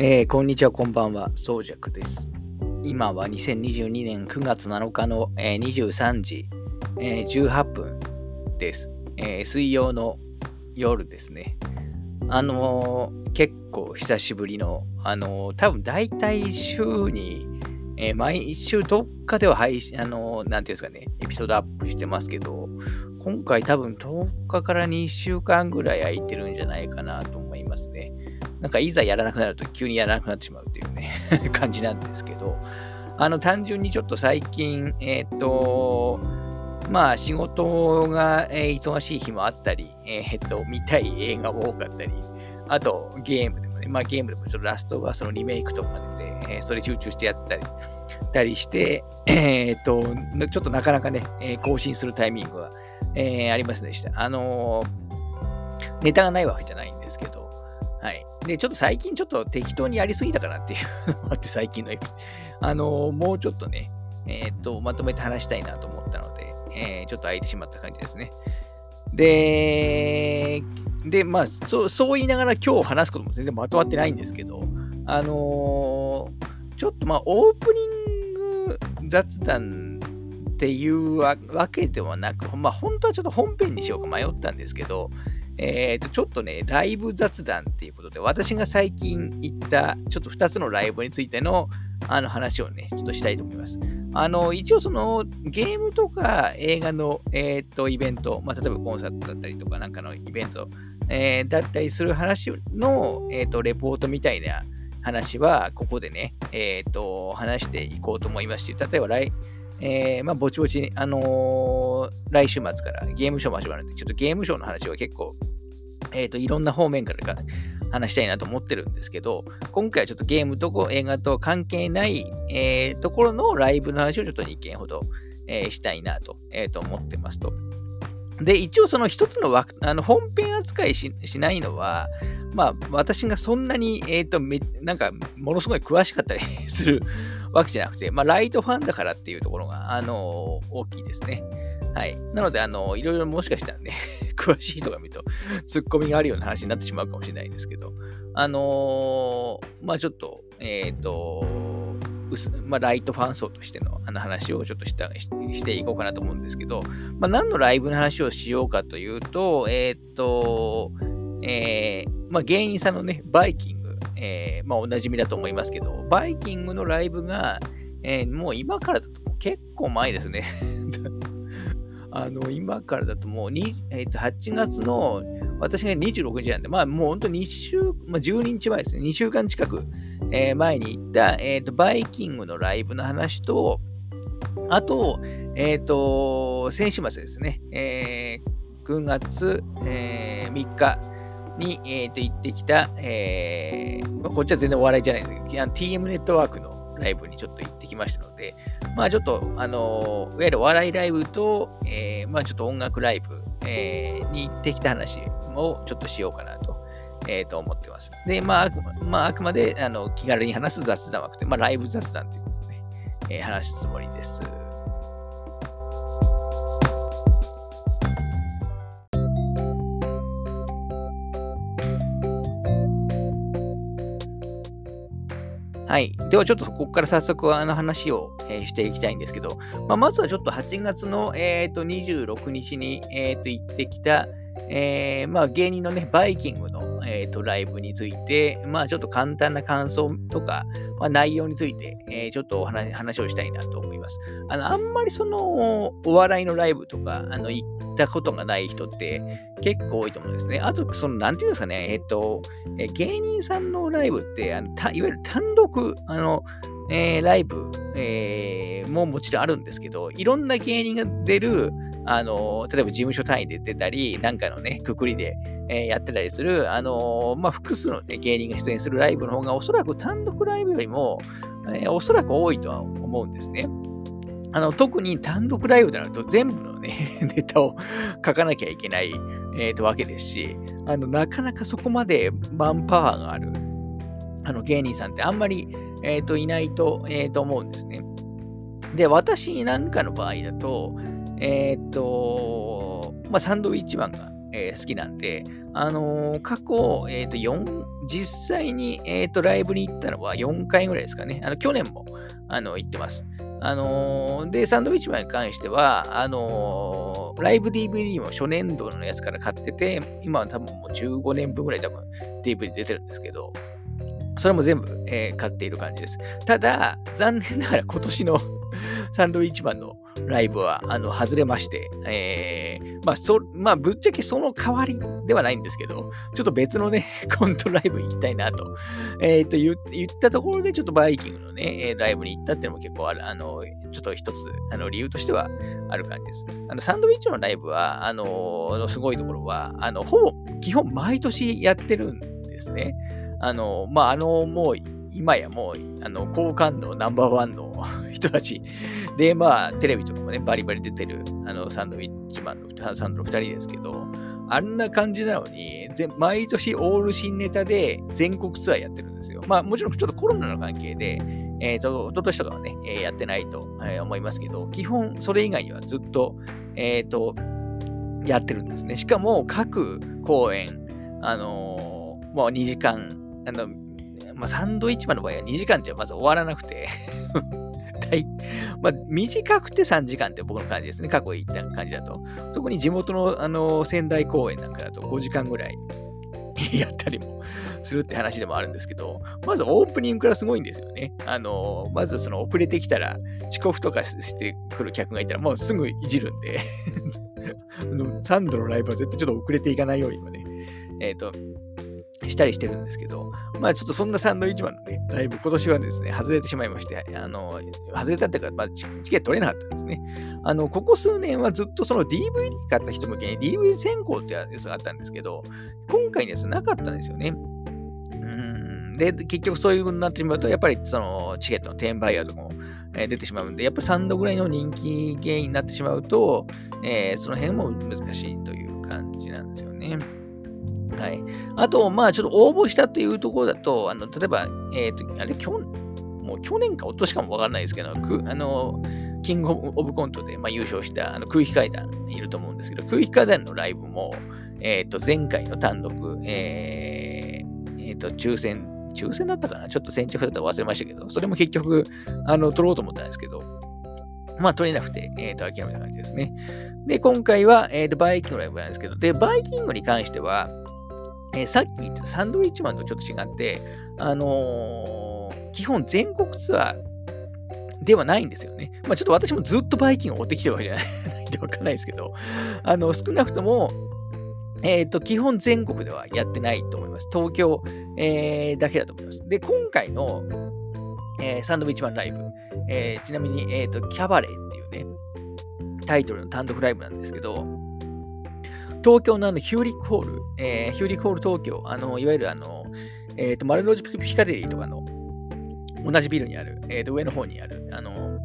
えー、こんにちは、こんばんは、そうじゃくです。今は2022年9月7日の、えー、23時、えー、18分です、えー、水曜の夜ですね。あのー、結構久しぶりの、あのー、多分大体週に、えー、毎週どっかでは配信、あのー、なんていうんですかね、エピソードアップしてますけど、今回多分10日から2週間ぐらい空いてるんじゃないかなと思いますね。なんかいざやらなくなると急にやらなくなってしまうっていうね感じなんですけど、あの単純にちょっと最近、えっ、ー、と、まあ仕事が、えー、忙しい日もあったり、えっ、ー、と、見たい映画も多かったり、あとゲームでもね、まあゲームでもちょっとラストがそのリメイクとか出て、えー、それ集中してやったり、たりして、えっ、と、ちょっとなかなかね、え更新するタイミングは、えありませんでした。あのネタがないわけじゃないんですけど、はい。で、ちょっと最近ちょっと適当にやりすぎたかなっていうのもあって、最近のエピ。あのー、もうちょっとね、えっ、と、まとめて話したいなと思ったので、えー、ちょっと空いてしまった感じですね。で、で、まあ、そうそう言いながら今日話すことも全然まとまってないんですけど、あの、ちょっとまあ、オープニング雑談っていうわけではなく、まあ、本当はちょっと本編にしようか迷ったんですけど、えー、とちょっとね、ライブ雑談っていうことで、私が最近行ったちょっと2つのライブについてのあの話をね、ちょっとしたいと思います。あの、一応そのゲームとか映画の、えー、とイベント、まあ、例えばコンサートだったりとかなんかのイベント、えー、だったりする話の、えー、とレポートみたいな話は、ここでね、えー、と話していこうと思いますし、例えば来、えー、まあ、ぼちぼち、あのー、来週末からゲームショーも始まるんで、ちょっとゲームショーの話は結構、えっ、ー、と、いろんな方面から話したいなと思ってるんですけど、今回はちょっとゲームと映画と関係ない、えー、ところのライブの話をちょっと2件ほど、えー、したいなと,、えー、と思ってますと。で、一応その一つの枠あの本編扱いしないのは、まあ、私がそんなに、えっ、ー、と、なんか、ものすごい詳しかったりするわけじゃなくて、まあ、ライトファンだからっていうところが、あのー、大きいですね。はい。なので、あのー、いろいろもしかしたらね 詳しい人が見ると、ツッコミがあるような話になってしまうかもしれないんですけど、あのまあ、ちょっと、えっ、と、まあ、ライトファン層としてのあの話をちょっとしたしていこうかなと思うんですけど、まあ、何のライブの話をしようかというと、えっ、と、えー、まあ、芸人さんのね、バイきんぐ、えー、まあ、おなじみだと思いますけど、バイきんぐのライブが、えー、もう今からだと結構前ですね。あの、今からだともう2、えー、と8月の、私が26日なんで、まあもう本当2週、まあ、12日前ですね、2週間近く、えー、前に行った、えーと、バイきんぐのライブの話と、あと、えっ、ー、と、先週末ですね、えー、9月、えー、3日、に、えー、と行ってきた、えーまあ、こっちは全然お笑いじゃないんですけど、TM ネットワークのライブにちょっと行ってきましたので、まあちょっと、あの、いわゆるお笑いライブと、えー、まあちょっと音楽ライブ、えー、に行ってきた話をちょっとしようかなと。えー、と思ってます。で、まあ、くまあ、あくまであの気軽に話す雑談枠で、まあ、ライブ雑談ということで、えー、話すつもりです。はい。ではちょっとここから早速あの話を、えー、していきたいんですけど、まあ、まずはちょっと8月の、えー、と26日に、えー、と行ってきた、えー、まあ芸人のね、バイキングの、えー、とライブについて、まあちょっと簡単な感想とか、まあ、内容について、えー、ちょっとお話話をしたいなと思います。あの、あんまりその、お笑いのライブとか、あの、行ったことがない人って結構多いと思うんですね。あと、その、なんていうんですかね、えっと、え芸人さんのライブって、あのたいわゆる単独、あの、えー、ライブ、えー、ももちろんあるんですけど、いろんな芸人が出る、あの、例えば事務所単位で出たり、なんかのね、くくりで、えー、やってたりする、あのまあ、複数の、ね、芸人が出演するライブの方が、おそらく単独ライブよりも、えー、おそらく多いとは思うんですね。あの特に単独ライブとなると全部のね、ネタを書かなきゃいけない、えー、とわけですし、あのなかなかそこまでマンパワーがあるあの芸人さんってあんまり、えー、といないと,、えー、と思うんですね。で、私なんかの場合だと、えっ、と、まあ、サンドウィッチマンが、えー、好きなんで、あのー、過去、えっ、と、4、実際に、えっ、と、ライブに行ったのは4回ぐらいですかね。あの、去年も、あの、行ってます。あのー、で、サンドウィッチマンに関しては、あのー、ライブ DVD も初年度のやつから買ってて、今は多分もう15年分ぐらい多分 DVD 出てるんですけど、それも全部、えー、買っている感じです。ただ、残念ながら今年の サンドウィッチマンのライブは、あの、外れまして、えー、まあ、そ、まあ、ぶっちゃけその代わりではないんですけど、ちょっと別のね、コントライブ行きたいなと、えー、と言ったところで、ちょっとバイキングのね、ライブに行ったっていうのも結構ある、あの、ちょっと一つ、あの、理由としてはある感じです。あの、サンドウィッチのライブは、あの、すごいところは、あの、ほぼ、基本毎年やってるんですね。あの、まあ、あの、もう、今やもう、あの、好感度ナンバーワンの 人たち。で、まあ、テレビとかもね、バリバリ出てる、あの、サンドウィッチマンの、サンドの2人ですけど、あんな感じなのに、毎年オール新ネタで全国ツアーやってるんですよ。まあ、もちろんちょっとコロナの関係で、えっ、ー、と、一昨年とかはね、えー、やってないと、思いますけど、基本それ以外にはずっと、えっ、ー、と、やってるんですね。しかも、各公演、あのー、もう2時間、あの、まあ、サンドイッチマンの場合は2時間じゃまず終わらなくて まあ、短くて3時間って僕の感じですね。過去行った感じだと。そこに地元の、あの仙台公園なんかだと5時間ぐらい やったりもするって話でもあるんですけど、まずオープニングからすごいんですよね。あの、まずその遅れてきたら、遅刻とかしてくる客がいたら、もうすぐいじるんで サンドのライブは絶対ちょっと遅れていかないようにもね、えっ、ー、と、したりしてるんですけど、まあちょっとそんなサンドイッチマンのね、ライブ、今年はですね、外れてしまいまして、あの、外れたっていうか、まあチケット取れなかったんですね。あの、ここ数年はずっとその DVD 買った人向けに DVD 先行ってやつがあったんですけど、今回のやつなかったんですよね。で、結局そういう風になってしまうと、やっぱりそのチケットの転売ヤーとかも、え、出てしまうんで、やっぱり3度ぐらいの人気原因になってしまうと、えー、その辺も難しいという感じなんですよね。はい。あと、まあ、ちょっと応募したというところだと、あの例えば、えっ、ー、と、あれ、去もう去年か、おとしかもわからないですけど、くあの、キングオブコントで、まあ、優勝したあの空気階段いると思うんですけど、空気階段のライブも、えっ、ー、と、前回の単独、えー、えー、と、抽選、抽選だったかな？ちょっと先着だったら忘れましたけど、それも結局、あの、取ろうと思ったんですけど、まあ、取れなくて、えっ、ー、と、諦めた感じですね。で、今回は、えっ、ー、と、バイキングのライブなんですけど、で、バイキングに関しては、えー、さっき言ったサンドウィッチマンとちょっと違って、あのー、基本全国ツアーではないんですよね。まあ、ちょっと私もずっとバイキングを追ってきてるわけじゃないんで わかんないですけど、あの、少なくとも、えっ、ー、と、基本全国ではやってないと思います。東京、えー、だけだと思います。で、今回の、えー、サンドウィッチマンライブ、え、ちなみに、えっ、と、キャバレーっていうね、タイトルの単独ライブなんですけど、東京のあのヒューリックホール、えー、ヒューリックホール東京、あのいわゆるあの、えーと、丸の内ピカデリーとかの同じビルにある、えーと、上の方にある、あの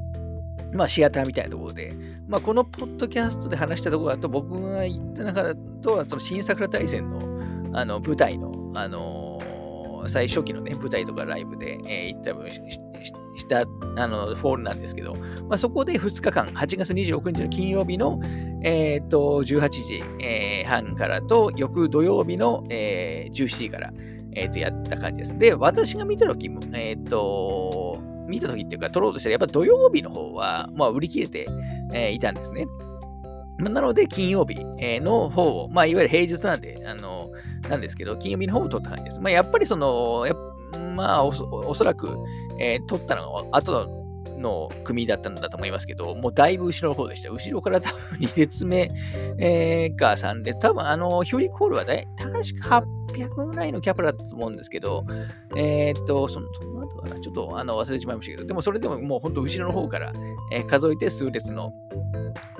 まあ、シアターみたいなところで、まあ、このポッドキャストで話したところだと、僕が言った中だと、その新桜大戦のあの舞台の、あのー、最初期のね、舞台とかライブで、えー、行った分したあのフォールなんですけど、まあ、そこで2日間、8月26日の金曜日の、えー、と18時、えー、半からと、翌土曜日の、えー、17時から、えー、とやった感じです。で、私が見たときも、えっ、と、見たときっていうか、取ろうとしたら、やっぱ土曜日の方は、まあ、売り切れて、えー、いたんですね。なので、金曜日の方を、まあ、いわゆる平日なんで、あの、なんですけど、金曜日の方を取った感じです。まあ、やっぱりその、まあおそ、おそらく、えー、取ったのが後の組だったんだと思いますけど、もうだいぶ後ろの方でした。後ろから多分2列目、えー、か3列、多分あの、ヒューリコールはだい確か800ぐらいのキャパだったと思うんですけど、えー、っと、その、その後かな、ちょっとあの忘れてしまいましたけど、でもそれでももう本当後ろの方から、えー、数えて数列の、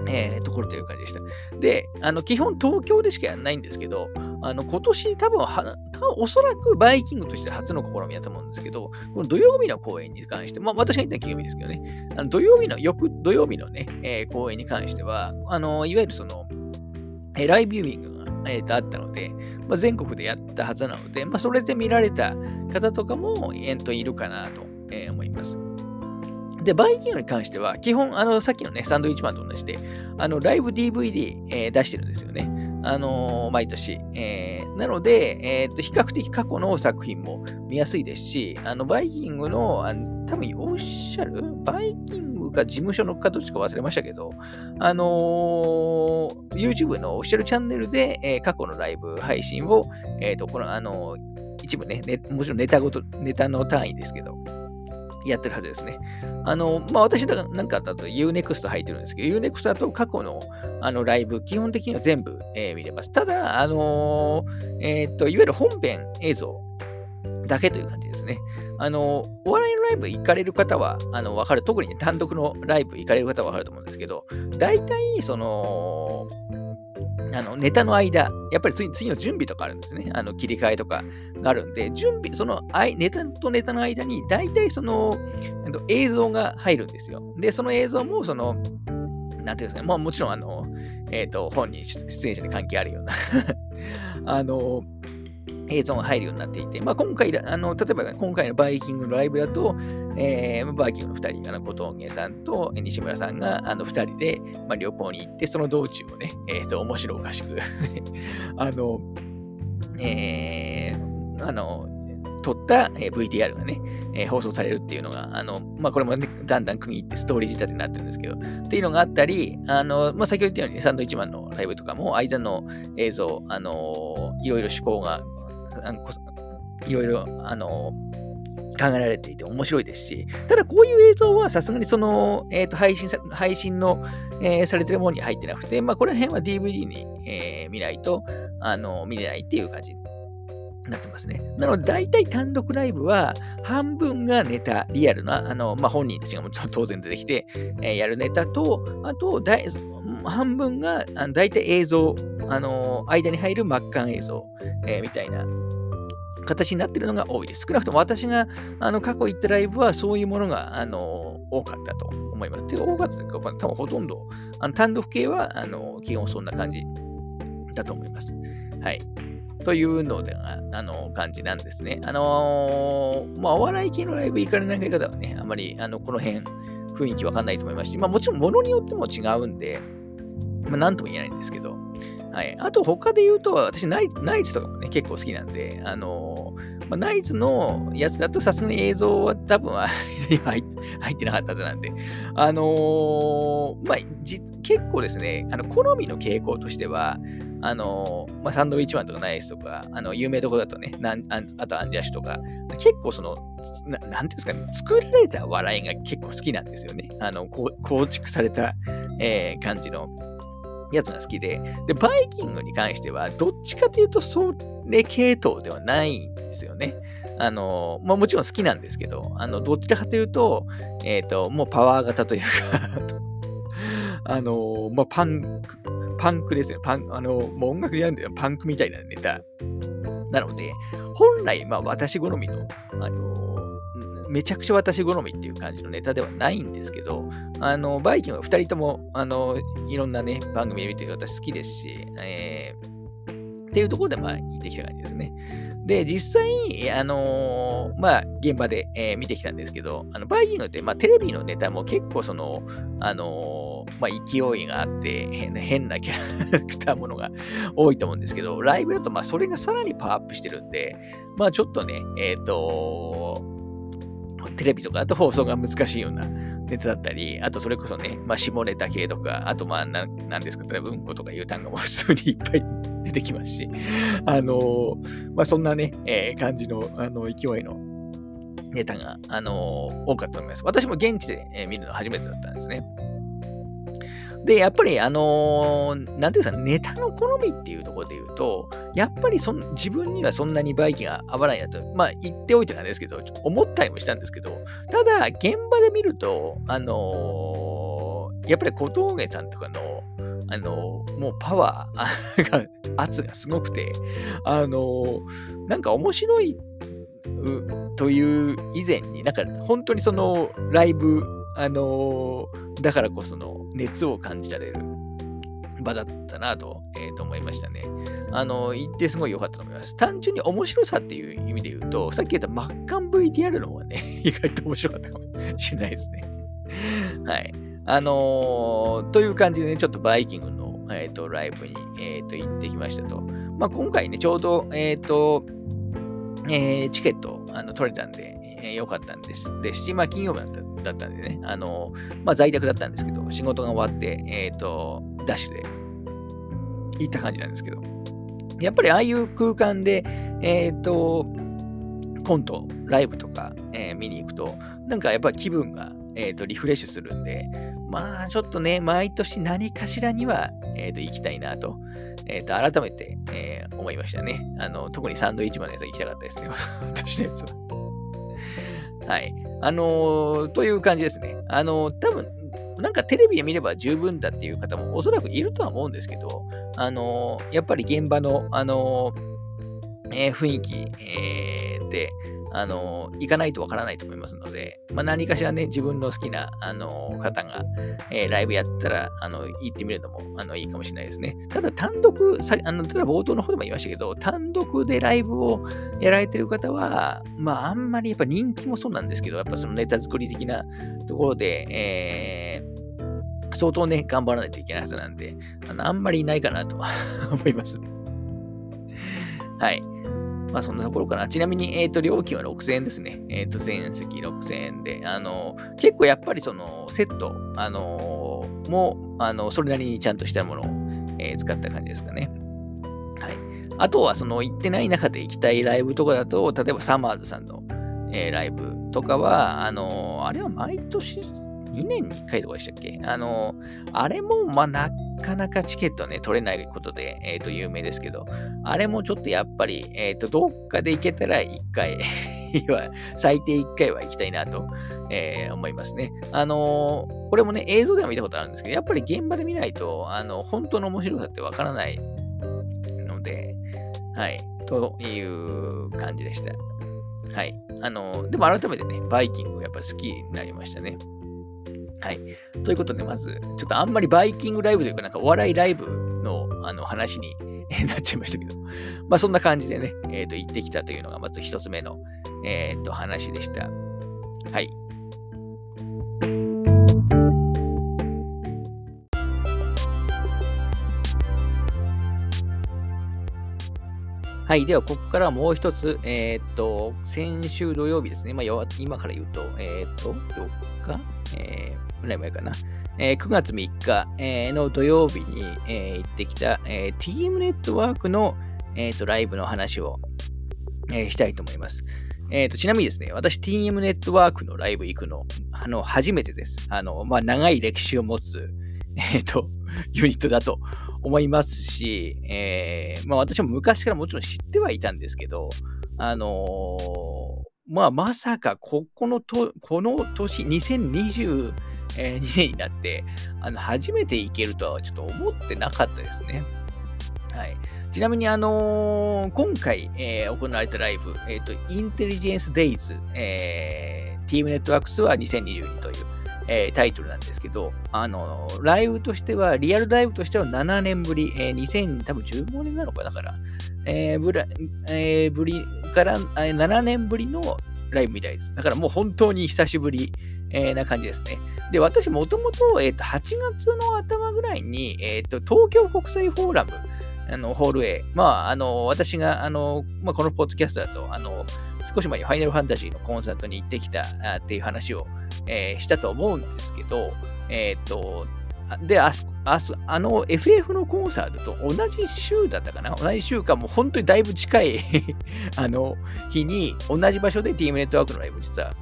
えー、ところという感じでした。で、あの、基本東京でしかやらないんですけど、あの、今年多分は、おそらくバイキングとして初の試みだと思うんですけど、この土曜日の公演に関して、まあ私が言ったのは金曜日ですけどね、あの土曜日の、翌土曜日のね、えー、公演に関しては、あの、いわゆるその、えー、ライブビューイングが、えー、とあったので、まあ、全国でやったはずなので、まあ、それで見られた方とかも、えー、といるかなと、えー、思います。で、バイキングに関しては、基本、あの、さっきのね、サンドウィッチマンと同じで、あの、ライブ DVD、えー、出してるんですよね。あのー、毎年。えー、なので、えーと、比較的過去の作品も見やすいですし、あのバイキングの、あの多分オフィシャルバイキングか事務所のかどっちか忘れましたけど、あのー、YouTube のオフィシャルチャンネルで、えー、過去のライブ配信を、えっ、ー、と、この、あの一部ねね、もちろんネタごと、ネタの単位ですけど、やってるはずですね。あの、まあ、私なんかだと Unext 入ってるんですけど、Unext だと過去のあのライブ、基本的には全部、えー、見れます。ただ、あのー、えー、っと、いわゆる本編映像だけという感じですね。あの、お笑いのライブ行かれる方は、あの、わかる。特に、ね、単独のライブ行かれる方はわかると思うんですけど、大体、その、あのネタの間、やっぱり次次の準備とかあるんですね。あの切り替えとかがあるんで、準備、そのネタとネタの間に大体その映像が入るんですよ。で、その映像もその、なんていうんですかね、まあもちろんあの、えっ、ー、と、本人、出演者に関係あるような あの、映像が入るようになっていて、まあ、今回あの、例えば、今回のバイキングのライブだと、えー、バイキングの2人、あの小峠さんと西村さんがあの2人で、まあ、旅行に行って、その道中をね、えー、と面白おかしく あの、えー、あの、撮った VTR がね、えー、放送されるっていうのが、あの、まあ、これもね、だんだん区切ってストーリー仕立てになってるんですけど、っていうのがあったり、あの、まあ、先ほど言ったように、サンドイッチマンのライブとかも、間の映像、あの、いろいろ趣向があのいろいろ、あの、考えられていて面白いですし、ただこういう映像はさすがにその、えー、と配信さ配信の、えー、されてるものに入ってなくて、まあ、この辺は DVD に、えー、見ないと、あの、見れないっていう感じになってますね。なので、大体単独ライブは半分がネタ、リアルな、あの、まあ、本人たちが当然出てきて、えー、やるネタと、あと、半分があの大体映像、あの間に入る真っ赤映像、えー、みたいな形になっているのが多いです。少なくとも私があの過去行ったライブはそういうものがあの多かったと思います。てか多かったというか、多分ほとんどあの単独系はあの基本そんな感じだと思います。はい。というので、あの感じなんですね。あのー、まあ、お笑い系のライブ行かれない方はね、あまりあのこの辺雰囲気わかんないと思いますし、まあ、もちろん物によっても違うんで、まあ、なんとも言えないんですけど、はい。あと、他で言うと、私ナイ、ナイツとかもね、結構好きなんで、あのー、まあ、ナイツのやつだとさすがに映像は多分は 入ってなかったなんで、あのー、まあ、結構ですね、あの好みの傾向としては、あのー、まあ、サンドウィッチマンとかナイツとか、あの有名どころだとね、なんああとアンジャッシュとか、結構そのな、なんていうんですかね、作られた笑いが結構好きなんですよね。あの、構築された、えー、感じの。やつが好きで、で、バイキングに関しては、どっちかというと、それ系統ではないんですよね。あの、まあ、もちろん好きなんですけど、あの、どっちかというと、えっ、ー、と、もうパワー型というか あの、まあ、パンク、パンクですよ。パン、あの、もう音楽じゃなんだよ。パンクみたいなネタ。なので、本来、まあ、私好みの、あの、めちゃくちゃ私好みっていう感じのネタではないんですけど、あの、バイきんぐは2人とも、あの、いろんなね、番組見てる私好きですし、えー、っていうところで、まあ、行ってきた感じですね。で、実際、あのー、まあ、現場で、えー、見てきたんですけど、あのバイきんぐって、まあ、テレビのネタも結構、その、あのー、まあ、勢いがあって変な、変なキャラクターものが 多いと思うんですけど、ライブだと、まあ、それがさらにパワーアップしてるんで、まあ、ちょっとね、えっ、とテレビとかだと放送が難しいようなネタだったり、あとそれこそね、まあ、下ネタ系とか、あとまあ、なんですか、例えばうんことかいう単語も 普通にいっぱい出てきますし、あのー、まあ、そんなね、えー、感じの、あの、勢いのネタが、あのー、多かったと思います。私も現地で、え見るの初めてだったんですね。で、やっぱり、あのー、なんていうんですか、ネタの好みっていうところで言うと、やっぱりそ自分にはそんなにバイキンが合わないなと、まあ言っておいてなんですけど、思ったりもしたんですけど、ただ、現場で見ると、あのー、やっぱり小峠さんとかの、あの、もうパワー が、圧がすごくて、あのなんか面白いという以前に、なんか本当にそのライブ、あのだからこその熱を感じられる場だったなと,、えー、と思いましたね。あの、言ってすごい良かったと思います。単純に面白さっていう意味で言うと、さっき言った真っ赤 VTR の方がね、意外と面白かったかもしれないですね。はい。あのー、という感じでね、ちょっとバイキングの、えっ、と、ライブに、えっ、と、行ってきましたと。まあ、今回ね、ちょうど、えっ、と、えー、チケットあの取れたんで、えー、よかったんです。で、し、まあ、金曜日だっただったんでね、あの、まあ、在宅だったんですけど、仕事が終わって、えっ、と、ダッシュで行った感じなんですけど、やっぱりああいう空間で、えっ、と、コント、ライブとか、えー、見に行くと、なんかやっぱり気分が、えーと、リフレッシュするんで、まあちょっとね、毎年何かしらには、えーと、行きたいなと、えーと、改めて、え、思いましたね。あの、特にサンドイッチマンのやつは行きたかったですね。私のやつは。はい。あのー、という感じですね。あのー、多分なんかテレビで見れば十分だっていう方もおそらくいるとは思うんですけど、あのー、やっぱり現場の、あのえー、雰囲気、えー、で、あの、行かないとわからないと思いますので、まあ、何かしらね、自分の好きな、あの、方が、えー、ライブやったら、あの、行ってみるのも、あの、いいかもしれないですね。ただ、単独、さあの、ただ冒頭の方でも言いましたけど、単独でライブをやられてる方は、まあ、あんまりやっぱ人気もそうなんですけど、やっぱそのネタ作り的なところで、えー、相当ね、頑張らないといけないはずなんで、あのあんまりいないかなと 思います。はい。まあそんなところかな。ちなみに、えっ、ー、と、料金は6000円ですね。えっ、ー、と、全席6000円で、あの、結構やっぱりその、セット、あのも、あの、それなりにちゃんとしたものを、えー、使った感じですかね。はい。あとは、その、行ってない中で行きたいライブとかだと、例えばサマーズさんの、えー、ライブとかは、あのあれは毎年2年に1回とかでしたっけ？あのあれも、まあ、なかなかチケットね、取れないことで、えっ、ー、と、有名ですけど、あれもちょっとやっぱり、えっ、ー、と、どっかで行けたら1回、最低1回は行きたいなと、えー、思いますね。あのー、これもね、映像でも見たことあるんですけど、やっぱり現場で見ないと、あの、本当の面白さってわからないので、はい、という感じでした。はい。あの、でも改めてね、バイキングやっぱ好きになりましたね。はい。ということで、まず、ちょっとあんまりバイキングライブというか、なんかお笑いライブのあの話に なっちゃいましたけど、まあそんな感じでね、えっ、ー、と、行ってきたというのがまず一つ目の、えっ、ー、と、話でした。はい。はい。では、ここからもう一つ、えっ、と、先週土曜日ですね。まあ、今から言うと、えっ、と、4日えー、ぐらい前かな。えー、9月3日、えー、の土曜日に、えー、行ってきた、えー、TM ネットワークの、えーと、ライブの話を、えー、したいと思います。えーと、ちなみにですね、私 TM ネットワークのライブ行くの、あの、初めてです。あの、まあ、長い歴史を持つ、えっ、ー、と、ユニットだと思いますし、えー、まあ、私も昔からもちろん知ってはいたんですけど、あのー、まあ、まさか、ここのと、この年、2022年になって、あの、初めて行けるとはちょっと思ってなかったですね。はい。ちなみに、あのー、今回、えー、行われたライブ、えっ、ー、と、インテリジェンスデイズ、えー、ティームネットワークスは2022という、えー、タイトルなんですけど、あの、ライブとしては、リアルライブとしては7年ぶり、えー、2015年なのかだから、えーぶらえー、ぶりから7年ぶりのライブみたいです。だからもう本当に久しぶり、えー、な感じですね。で、私もともと、えー、と、8月の頭ぐらいに、えー、と、東京国際フォーラム、あの、ホール A。まあ、あの、私が、あの、まあ、このポッドキャストだと、あの、少し前にファイナルファンタジーのコンサートに行ってきたっていう話を、えー、したと思うんですけど、えっ、と、で、あああの FF のコンサートと同じ週だったかな？同じ週かもう本当にだいぶ近い あの日に同じ場所で TM ネットワークのライブ実は、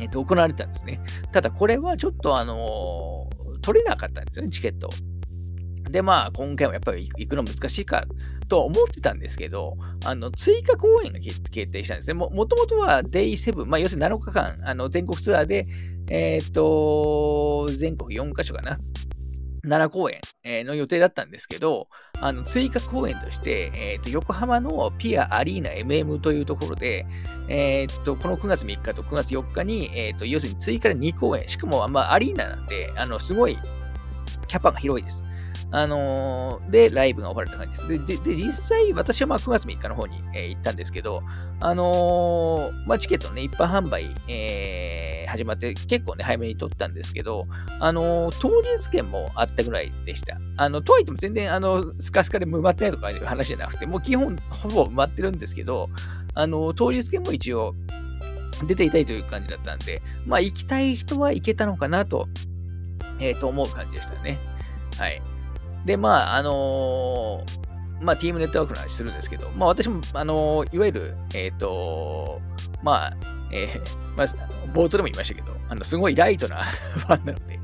えっと、行われたんですね。ただこれはちょっとあの取れなかったんですよね、チケット。で、まあ、今回もやっぱり行くの難しいかと思ってたんですけど、あの追加公演が決定したんですね。もともとは Day7、まあ、要するに7日間、あの全国ツアーで、えっ、と、全国4カ所かな。奈良公演の予定だったんですけど、あの追加公演として、えーと、横浜のピアアリーナ MM というところで、えーと、この9月3日と9月4日に、えーと、要するに追加で2公演、しかも、まあ、アリーナなんで、あのすごいキャパが広いです。あのー、で、ライブが終われた感じです。で、で実際、私はまあ9月3日の方に、えー、行ったんですけど、あのー、まあ、チケットね、一般販売、えー始まって結構ね、早めに撮ったんですけど、あのー、当日券もあったぐらいでした。あの、とはいっても全然、あの、スカスカで埋まってないとかいう話じゃなくて、もう基本ほぼ埋まってるんですけど、あの、当日券も一応出ていたいという感じだったんで、まあ、行きたい人は行けたのかなと、え、ー、と、思う感じでしたね。はい。で、まあ、あのー、まあ、ティームネットワークの話するんですけど、まあ、私も、あのー、いわゆる、えっ、と、まあ、えー、まあ、冒頭でも言いましたけど、あの、すごいライトな ファンなので、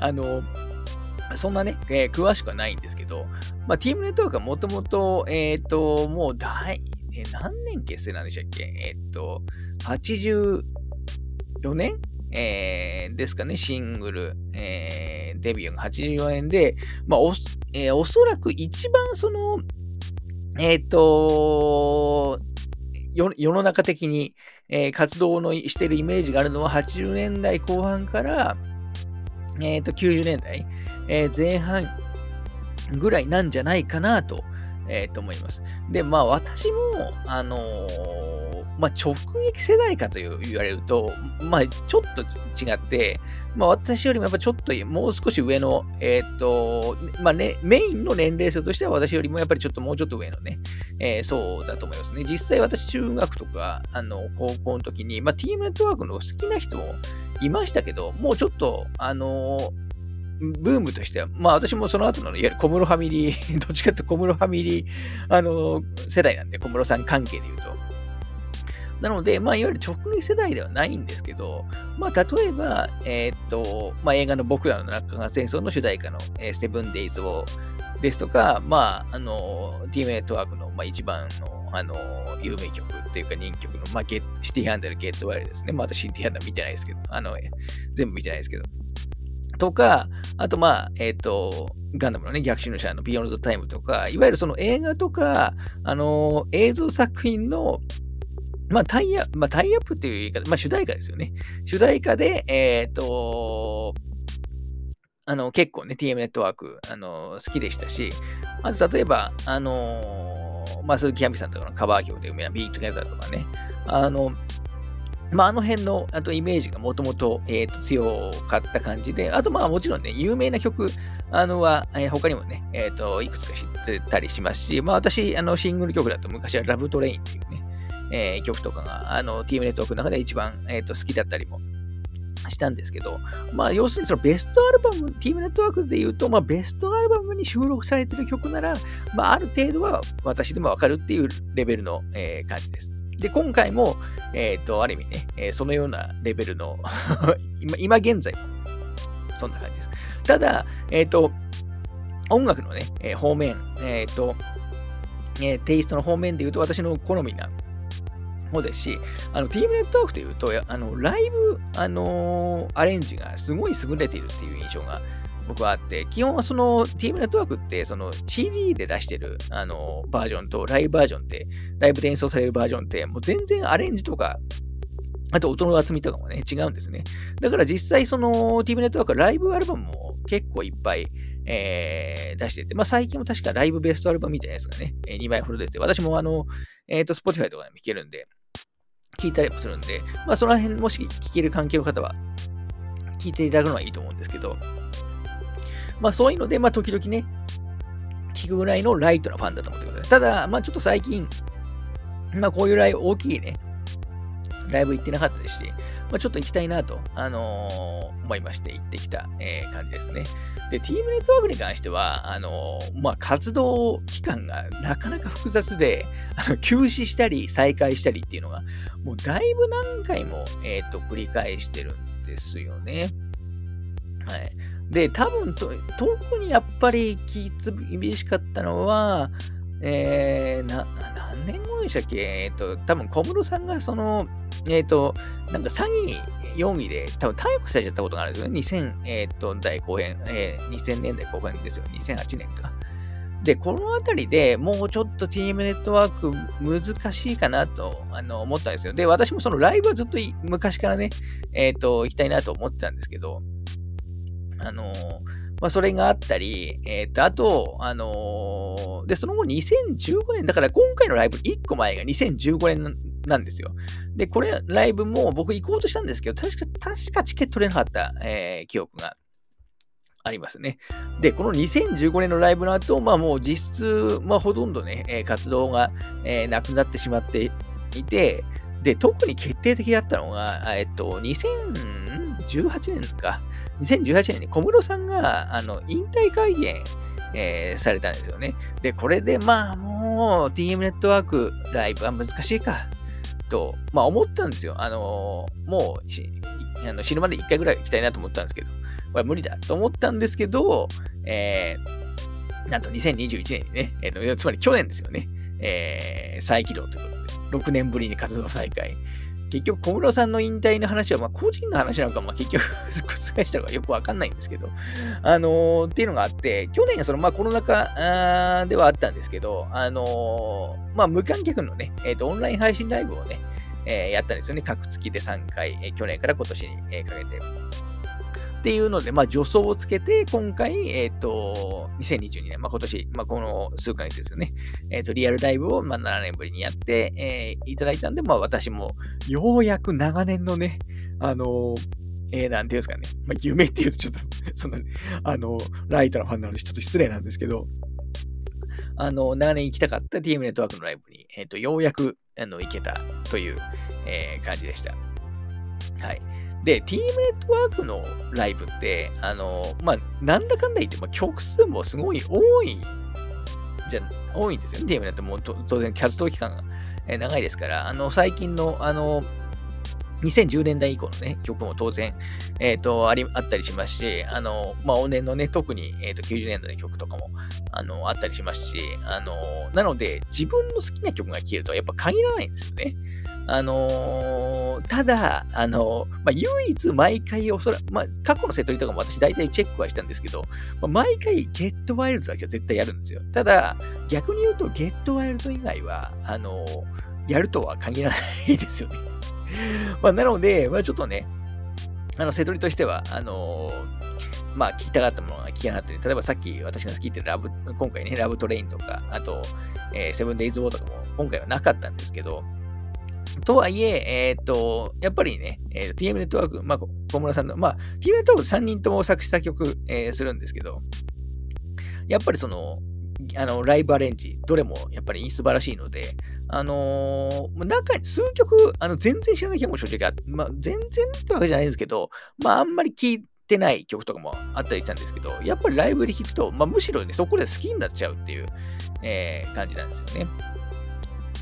あのそんなね、えー、詳しくはないんですけど、まあ、ティームネットワークはもともと、えっ、と、もう大、えー、何年結成なんでしたっけ？えっ、と、84年？え、ですかね、シングル、え、デビューが84年で、まあえー、おそらく一番その、えっ、ー、と世の中的に、えー、活動のしているイメージがあるのは80年代後半から、えー、と90年代、えー、前半ぐらいなんじゃないかなと,、えー、と思います。で、まあ私も、あのーまあ、直撃世代かという言われると、まあ、ちょっと違って、まあ、私よりもやっぱちょっと、もう少し上の、えっ、と、まあね、メインの年齢層としては私よりもやっぱりちょっともうちょっと上のね、えー、そうだと思いますね。実際私中学とか、あの、高校の時に、まあ、ティームネットワークの好きな人もいましたけど、もうちょっと、あのブームとしては、まあ私もその後の、いわゆる小室ファミリー、どっちかっていうと小室ファミリー、あの世代なんで、小室さん関係で言うと。なので、まあ、いわゆる直撃世代ではないんですけど、まあ、例えば、えー、っと、まあ、映画の僕らの中川戦争の主題歌の、えー、セブンデイズをですとか、まあ、あの、ティームネットワークの、まあ、一番の、あの、有名曲っていうか人気曲の、まあ、ゲシティハンダル、ゲットワイルですね。まあ、私、シティハンダル見てないですけど、あの、全部見てないですけど。とか、あと、まあ、えっ、ー、と、ガンダムのね、逆襲のシャアの Beyond Time とか、いわゆるその映画とか、あの、映像作品の、まあ、タイヤ、まあ、タイアップっていう言い方、まあ、主題歌ですよね。主題歌で、えっ、ー、と、あの、結構ね、TM NETWORK、あの、好きでしたし、まず例えば、あのまあ、鈴木亜美さんとかのカバー曲で有名な BE TOGETHER とかね、あの、まあ、あの辺の、あとイメージがもともと、強かった感じで、あと、まあ、もちろんね、有名な曲、あのは、えー、他にもね、えっ、ー、と、いくつか知ってたりしますし、まあ、私、あの、シングル曲だと昔はラブトレインっていうね、えー、曲とかが、あの、TM ネットワークの中で一番、えーと、好きだったりもしたんですけど、まあ、要するにそのベストアルバム、ティームネットワークで言うと、まあ、ベストアルバムに収録されてる曲なら、まあ、ある程度は私でもわかるっていうレベルの、えー、感じです。で、今回も、えっ、ー、と、ある意味ね、えー、そのようなレベルの 今、今現在、そんな感じです。ただ、えっ、ー、と、音楽のね、え方面、えっ、と、えテイストの方面で言うと、私の好みなもですし、あの、ティームネットワークというと、あの、ライブ、あのー、アレンジがすごい優れているっていう印象が僕はあって、基本はその、ティームネットワークって、その CD で出してる、あのー、バージョンとライブバージョンって、ライブで演奏されるバージョンって、もう全然アレンジとか、あと音の厚みとかもね、違うんですね。だから実際その、ティームネットワークはライブアルバムも結構いっぱい、えー、出してて、まあ最近も確かライブベストアルバムみたいなやつがね、2枚ほど出て、私もあの、えっ、ー、と、Spotify とかでも聴けるんで、聞いたりもするんで、まあ、その辺、もし聞ける関係の方は、聞いていただくのはいいと思うんですけど、まあ、そういうので、まあ、時々ね、聞くぐらいのライトなファンだと思ってください。ただ、まあ、ちょっと最近、まあ、こういうライブ、大きいね、ライブ行ってなかったですし、まあ、ちょっと行きたいなと、あのー、思いまして行ってきた、えー、感じですね。で、ティームネットワークに関しては、あのー、まあ、活動期間がなかなか複雑で、あの休止したり再開したりっていうのが、もうだいぶ何回も、えっ、と、繰り返してるんですよね。はい。で、多分と、特にやっぱり厳しかったのは、えー、な、何年後でしたっけ？えっ、と、多分小室さんがその、えっ、ー、と、なんか詐欺容疑で多分逮捕されちゃったことがあるんですよね。2000、えっ、ー、と、代後編、えー、2000年代後編ですよ。2008年か。で、このあたりでもうちょっとチームネットワーク難しいかなとあの思ったんですよ。で、私もそのライブはずっと昔からね、えっ、ー、と、行きたいなと思ってたんですけど、あのまあ、それがあったり、えっ、と、あと、あのー、で、その後2015年、だから今回のライブ1個前が2015年なんですよ。で、これ、ライブも僕行こうとしたんですけど、確か、確かチケット取れなかった、えー、記憶がありますね。で、この2015年のライブの後、まあもう実質、まあほとんどね、活動が、えー、なくなってしまっていて、で、特に決定的だったのが、えっと、2018年か、2018年に小室さんが、あの、引退会見、えー、されたんですよね。で、これで、まあ、もう、TM ネットワークライブは難しいか、と、まあ、思ったんですよ。あのー、もう、あの死ぬまで1回ぐらい行きたいなと思ったんですけど、これ無理だと思ったんですけど、えー、なんと2021年にね、えーと、つまり去年ですよね、えー、再起動ということで、6年ぶりに活動再開。結局、小室さんの引退の話は、まあ、個人の話なのか、まあ、結局 覆したのかよくわかんないんですけど、あのー、っていうのがあって、去年、その、まあ、コロナ禍ではあったんですけど、あのー、まあ、無観客のね、えっ、ー、と、オンライン配信ライブをね、えー、やったんですよね。各月で3回、え、去年から今年に、え、かけて。っていうので、まあ、助走をつけて、今回、えっ、ー、と、2022年、まあ、今年、まあ、この数ヶ月ですよね。えっ、ー、と、リアルライブを、まあ、7年ぶりにやって、えー、いただいたんで、まあ、私も、ようやく長年のね、あのー、えー、なんていうんですかね、まあ、夢っていうとちょっと そんなに、あの、ライトなファンなのでちょっと失礼なんですけど、あの、長年行きたかった TM ネットワークのライブに、えっ、ー、と、ようやく、あの、行けたという、えー、感じでした。はい。で、TM ネットワークのライブって、あの、まあ、なんだかんだ言って、まあ、曲数もすごい多い、じゃ、多いんですよね。TM ネットも当然活動期間が長いですから、あの、最近の、あの、2010年代以降のね、曲も当然、えっ、ー、と、あり、あったりしますし、あの、まあ、往年のね、特に、えっ、ー、と、90年代の曲とかも、あの、あったりしますし、あの、なので、自分の好きな曲が聴けるとはやっぱ限らないんですよね。あのー、ただ、あのー、まあ、唯一毎回おそらく、まあ、過去のセトリとかも私大体チェックはしたんですけど、まあ、毎回ゲットワイルドだけは絶対やるんですよ。ただ、逆に言うとゲットワイルド以外は、あのー、やるとは限らないですよね。まあ、なので、まあ、ちょっとね、あの、セトリとしては、あのまあ、聞きたかったものが聞けなかったり、例えばさっき私が聞いてラブ、今回ね、ラブトレインとか、あと、えー、セブンデイズ・ウォーとかも今回はなかったんですけど、とはいえ、えっ、ー、と、やっぱりね、えー、TM ネットワーク、まあ、小室さんの、まあ、TM ネットワーク3人とも作詞作曲、えー、するんですけど、やっぱりその、あの、ライブアレンジ、どれもやっぱり素晴らしいので、あのー、中に数曲、あの、全然知らない曲も正直あって、まあ、全然ってわけじゃないんですけど、まあ、あんまり聞いてない曲とかもあったりしたんですけど、やっぱりライブで聴くと、まあ、むしろね、そこで好きになっちゃうっていう、えー、感じなんですよね。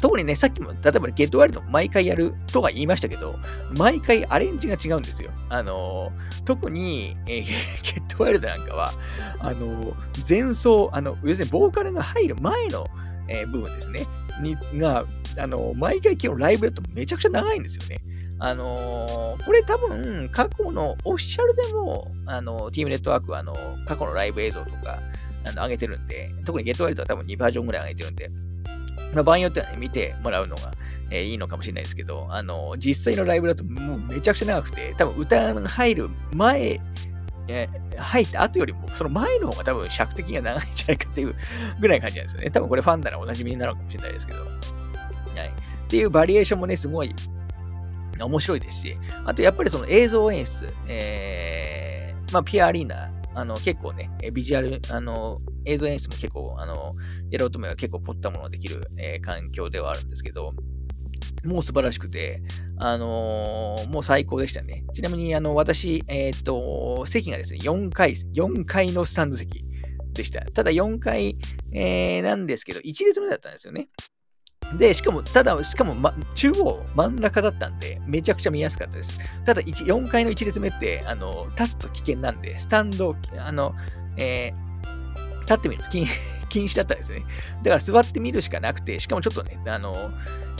特にね、さっきも、例えばゲットワイルド毎回やるとは言いましたけど、毎回アレンジが違うんですよ。あのー、特に、えー、ゲットワイルドなんかは、あのー、前奏、あの、要するにボーカルが入る前の、えー、部分ですね。に、が、あの毎回基本ライブだとめちゃくちゃ長いんですよね。あのこれ多分、過去のオフィシャルでも、あの、ティームネットワークは、あの、過去のライブ映像とか、あの、上げてるんで、特にゲットワイルドは多分2バージョンぐらい上げてるんで、まあ、場合によってはね、見てもらうのが、えー、いいのかもしれないですけど、あの、実際のライブだともうめちゃくちゃ長くて、多分歌が入る前、えー、入った後よりも、その前の方が多分尺的には長いんじゃないかっていうぐらい感じなんですよね。多分これファンならおなじみになるかもしれないですけど。はい。っていうバリエーションもね、すごい面白いですし、あとやっぱりその映像演出、えー、まあ、ピアアリーナ、あの、結構ね、ビジュアル、あの、映像演出も結構、あの、やろうと思えば結構凝ったものができる、えー、環境ではあるんですけど、もう素晴らしくて、あのー、もう最高でしたね。ちなみに、あの、私、えっ、と、席がですね、4階、4階のスタンド席でした。ただ4階、えー、なんですけど、1列目だったんですよね。で、しかも、ただ、しかも、ま、中央、真ん中だったんで、めちゃくちゃ見やすかったです。ただ、4階の1列目って、あの、立つと危険なんで、スタンド、あの、えー、立ってみると禁禁止だったんですね。だから座ってみるしかなくて、しかもちょっとね、あの、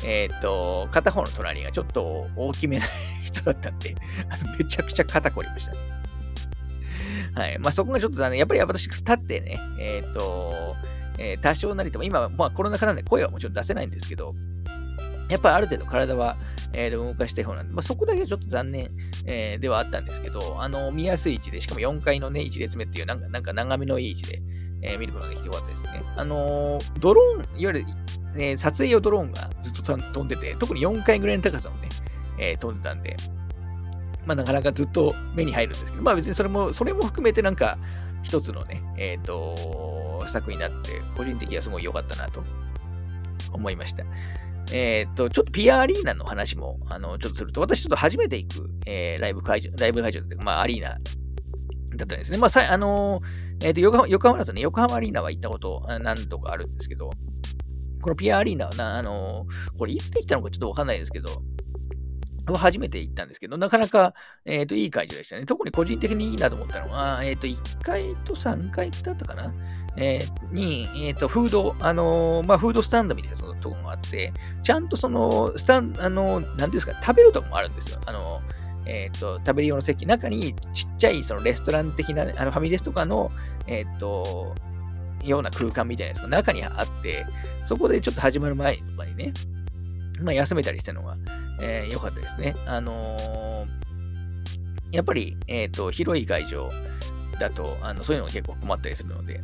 えっ、ー、と、片方の隣がちょっと大きめな人だったんで、あのめちゃくちゃ肩こりました、ね。はい。まあ、そこがちょっと残念。やっぱり私、立ってね、えっ、ー、と、えー、多少なりとも、今、まあ、コロナ禍なんで声はもちろん出せないんですけど、やっぱりある程度体は、えー、動かしたい方なんで、まあ、そこだけはちょっと残念、えー、ではあったんですけど、あの、見やすい位置で、しかも4階のね、1列目っていう、なんか、なんか眺めのいい位置で、えー、見ることができてよかったですね。あのー、ドローン、いわゆる、えー、撮影用ドローンがずっと飛んでて、特に4階ぐらいの高さをね、え飛んでたんで、まあ、なかなかずっと目に入るんですけど、まあ別にそれも、それも含めてなんか、一つのね、えっ、ー、と、作品になって、個人的にはすごい良かったなと思いました。えっ、ー、と、ちょっとピアアリーナの話も、あの、ちょっとすると、私ちょっと初めて行く、えー、ライブ会場、ライブ会場ってまあ、アリーナだったんですね。まあ、さあのえっ、ー、と横、横浜だとね、横浜アリーナは行ったこと何度かあるんですけど、このピアアリーナはな、あのこれいつで行ったのかちょっとわかんないですけど、初めて行ったんですけど、なかなか、えーと、いい会場でしたね。特に個人的にいいなと思ったのは、えっ、ー、と、1階と3階だったかな、えー、に、えっ、ー、と、フード、あのー、まあ、フードスタンドみたいなそのとこもあって、ちゃんとその、スタン、あのなんていうんですか、食べるとこもあるんですよ。あのえっ、と、食べる用の席、中にちっちゃいそのレストラン的な、あのファミレスとかの、えっ、と、ような空間みたいなやつが中にあって、そこでちょっと始まる前とかにね、まあ、休めたりしたのが、えー、良かったですね。あのー、やっぱり、えっ、ー、と、広い会場だと、あのそういうのが結構困ったりするので、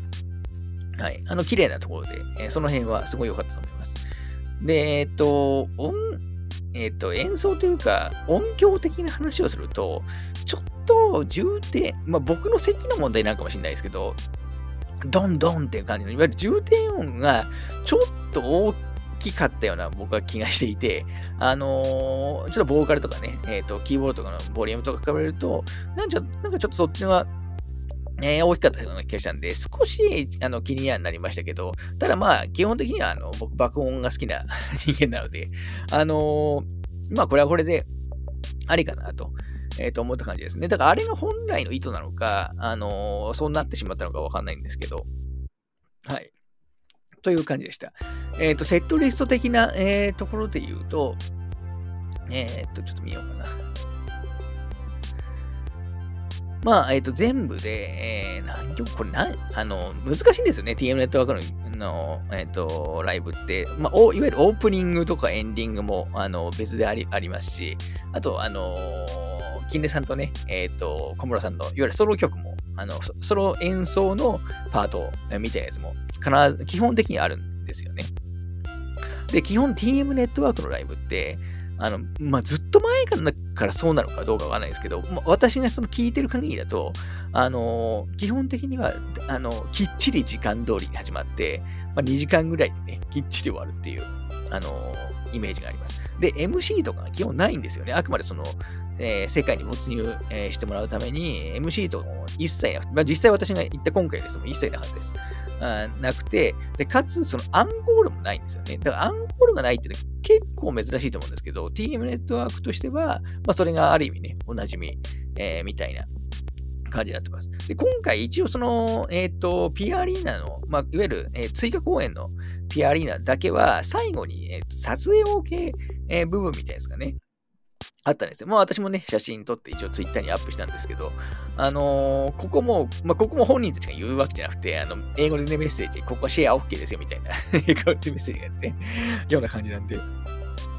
はい、あの、綺麗なところで、えー、その辺はすごい良かったと思います。で、えっ、と、えっ、と、演奏というか、音響的な話をすると、ちょっと重点、まあ僕の席の問題なのかもしれないですけど、ドンドンっていう感じの、いわゆる重点音がちょっと大きかったような僕は気がしていて、あのー、ちょっとボーカルとかね、えっ、ー、と、キーボードとかのボリュームとか比べると、なんかなんかちょっとそっちのが、え、大きかったような気がしたんで、少しあの気にはなりましたけど、ただまあ、基本的にはあの僕、爆音が好きな 人間なので、あのまあ、これはこれでありかなと。えー、と思った感じですね。だからあれが本来の意図なのか、あのー、そうなってしまったのかわかんないんですけど、はい。という感じでした。えっ、ー、と、セットリスト的な、えー、ところで言うと、えっ、と、ちょっと見ようかな。まあ、えっ、と、全部で、えー、何曲、これな、あの、難しいんですよね。TM ネットワークの、のえっ、と、ライブって。まあお、いわゆるオープニングとかエンディングも、あの、別でありありますし、あと、あの金根さんとね、えっ、と、小室さんの、いわゆるソロ曲も、あの、ソロ演奏のパートみたいなやつも、必ず、基本的にあるんですよね。で、基本 TM ネットワークのライブって、あの、まあ、ずっと前からそうなのかどうかわかんないですけど、まあ、私がその聞いてる限りだと、あの、基本的には、あの、きっちり時間通りに始まって、まあ、2時間ぐらいでね、きっちり終わるっていう、あの、イメージがあります。で、MC とか基本ないんですよね。あくまでその、えー、世界に没入、えー、してもらうために、MC とかも一切まあ、実際私が行った今回ですも一切なかったです。あなくてで、かつ、そのアンコールもないんですよね。だからアンコールがないって、ね、結構珍しいと思うんですけど、TM ネットワークとしては、まあ、それがある意味ね、おなじみ、えー、みたいな感じになってます。で、今回一応その、えっ、ー、と、ピアアリーナの、まあ、いわゆる、えー、追加公演のピアアリーナだけは、最後に、えー、撮影 OK、えー、部分みたいですかね。あったんですよ。もう私もね、写真撮って一応ツイッターにアップしたんですけど、あのー、ここも、まあ、ここも本人たちが言うわけじゃなくて、あの、英語でね、メッセージ、ここはシェア OK ですよ、みたいな、英語でメッセージがあって、ような感じなんで、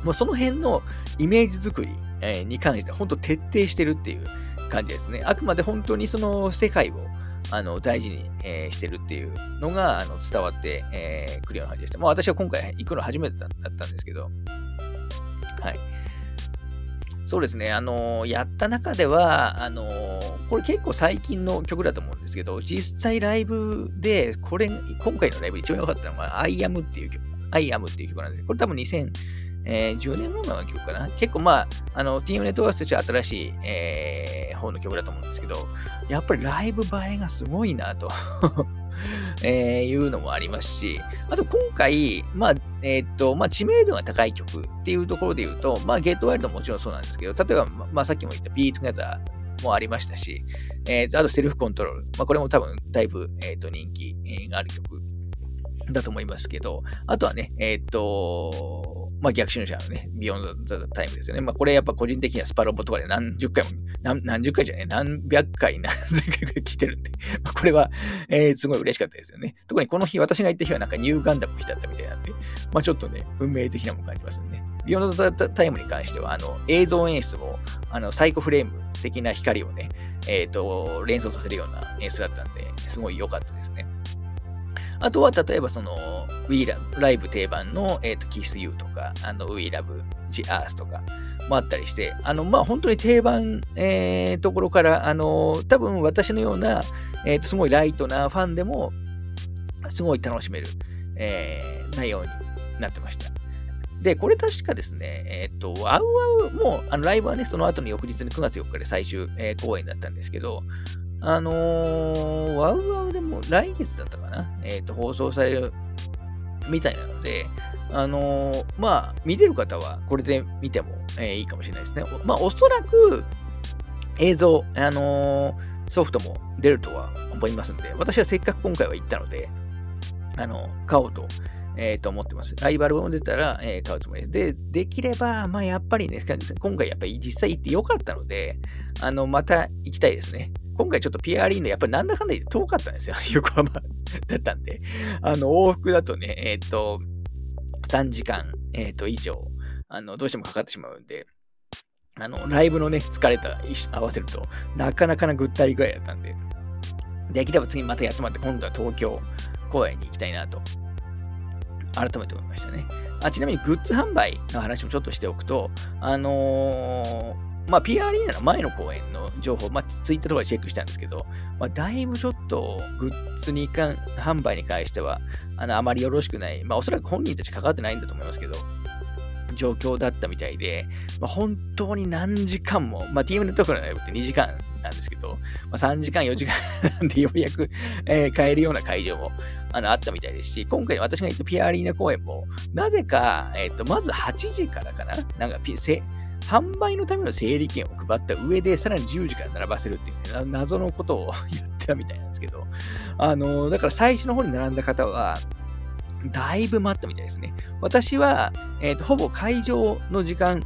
もうその辺のイメージ作り、えに関して、本当徹底してるっていう感じですね。あくまで本当にその世界を、あの大事に、えー、してるっていうのがあの伝わってく、えー、るような感じでした。もう私は今回行くの初めてだったんですけど、はい。そうですね、あの、やった中では、あの、これ結構最近の曲だと思うんですけど、実際ライブで、これ、今回のライブ一番良かったのが、I am っていう曲、I am っていう曲なんですよ。これ多分2000え10年前の曲かな？結構まあ、あの、TM ネットワークとしては新しい、えー、方の曲だと思うんですけど、やっぱりライブ映えがすごいなと えー、いうのもありますし、あと今回、まあ、えー、っと、まあ、知名度が高い曲っていうところで言うと、まあ、ゲットワイルドももちろんそうなんですけど、例えば、まあ、さっきも言った Be Together もありましたし、えー、あとセルフコントロール。まあ、これも多分だいぶ、えー、と人気がある曲だと思いますけど、あとはね、えっ、と、まあ、逆襲シャアのね、 Beyond the Time ですよね。まあ、これやっぱ個人的にはスパロボとかで何十回も、何何十回じゃない、何百回、何千回くらい聞いてるんで、まあ、これは、えー、すごい嬉しかったですよね。特にこの日、私が行った日はなんかニューガンダムの日だったみたいなんで、まあ、ちょっとね、運命的なもの感じますよね。 Beyond the Time に関しては、あの、映像演出も、あの、サイコフレーム的な光をね、えっ、ー、と、連想させるような演出だったんで、すごい良かったですね。あとは、例えばその、We Love、ライブ定番の、え、ー、と、Kiss You とか、あの、We Love The Earth とかもあったりして、あの、まあ、本当に定番、えー、ところから、あの、多分私のような、え、ー、と、すごいライトなファンでも、すごい楽しめる、えー、内容になってました。で、これ確かですね、えっ、ー、と、ワウワウも、あのライブはね、その後の翌日に9月4日で最終、えー、公演だったんですけど、あのー、ワウワウでも来月だったかな、えっ、ー、と、放送されるみたいなので、あのー、まあ、見てる方はこれで見ても、えー、いいかもしれないですね。まあ、おそらく映像、あのー、ソフトも出るとは思いますんで、私はせっかく今回は行ったので、あの、買おうと、えー、と思ってます。ライバルも出たら、えー、買うつもりで。で、できれば、まあやっぱりね、今回やっぱり実際行ってよかったので、あの、また行きたいですね。今回ちょっとピアリーノ、やっぱりなんだかんだ言って遠かったんですよ。横浜だったんで。あの、往復だとね、えっ、ー、と、3時間、えっ、ー、と、以上、あの、どうしてもかかってしまうんで、あの、ライブのね、疲れた合わせると、なかなかなぐったりぐらいだったんで、できれば次またやってもらって、今度は東京公演に行きたいなと、改めて思いましたね。あちなみにグッズ販売の話もちょっとしておくと、あのーまあ、PR アリーナの前の公演の情報、まあ、ツイッターとかでチェックしたんですけど、まあ、だいぶちょっとグッズに関販売に関しては、あの、あまりよろしくない、まあ、おそらく本人たち関わってないんだと思いますけど、状況だったみたいで、まあ、本当に何時間も、まあ、TM ネットワークのライブって2時間なんですけど、まあ、3時間、4時間でようやく、えー、買えるような会場もあのあったみたいですし、今回私が行った PR アリーナ公演も、なぜか、えっ、ー、と、まず8時からかな、なんか、せ販売のための整理券を配った上で、さらに10時から並ばせるっていう、ね、謎のことを言ってたみたいなんですけど、あの、だから最初の方に並んだ方は、だいぶ待ったみたいですね。私は、えっ、ー、と、ほぼ会場の時間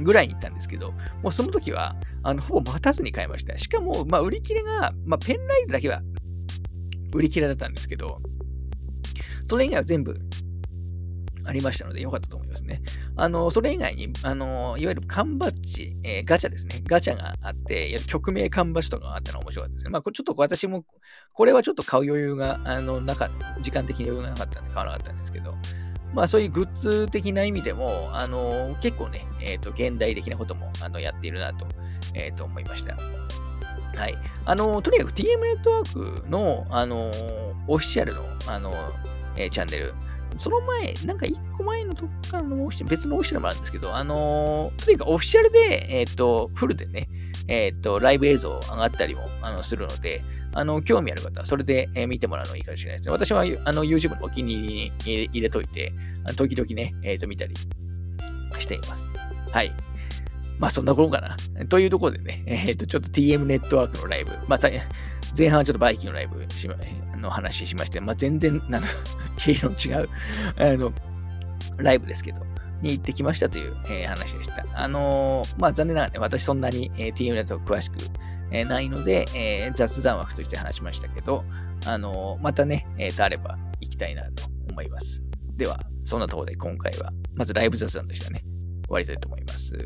ぐらいに行ったんですけど、もうその時は、あの、ほぼ待たずに買いました。しかも、まあ、売り切れが、まあ、ペンライトだけは売り切れだったんですけど、それ以外は全部ありましたので、よかったと思いますね。あの、それ以外に、あの、いわゆる缶バッジ、えー、ガチャですね。ガチャがあって、曲名缶バッジとかがあったのが面白かったですね。まあ、ちょっと私も、これはちょっと買う余裕が、あの、なか時間的に余裕がなかったんで買わなかったんですけど、まあそういうグッズ的な意味でも、あの結構ね、えっ、ー、と、現代的なこともあのやっているなと,、えー、と思いました。はい。あのとにかく TM ネットワークの、あのオフィシャルの、あのえー、チャンネル、その前、なんか一個前のどっかの別のオフィシャルもあるんですけど、あのー、とにかくオフィシャルで、えっ、ー、と、フルでね、えっ、ー、と、ライブ映像上がったりもあのするので、あの、興味ある方はそれで、え見てもらうのいいかもしれないですね。私はあの YouTube のお気に入りに入れといて、時々ね、映像見たりしています。はい。まあそんなことかな。というところでね、えっ、と、ちょっと TM ネットワークのライブ、まあ前半はちょっとバイキンのライブしまの話しまして、まあ、全然、なん毛色の違う、あの、ライブですけど、に行ってきましたという、えー、話でした。あのー、まあ、残念ながらね、私そんなに、えー、TM ネット詳しく、えー、ないので、えー、雑談枠として話しましたけど、あのー、またね、えー、とあれば行きたいなと思います。では、そんなところで今回は、まずライブ雑談としてね、終わりたいと思います。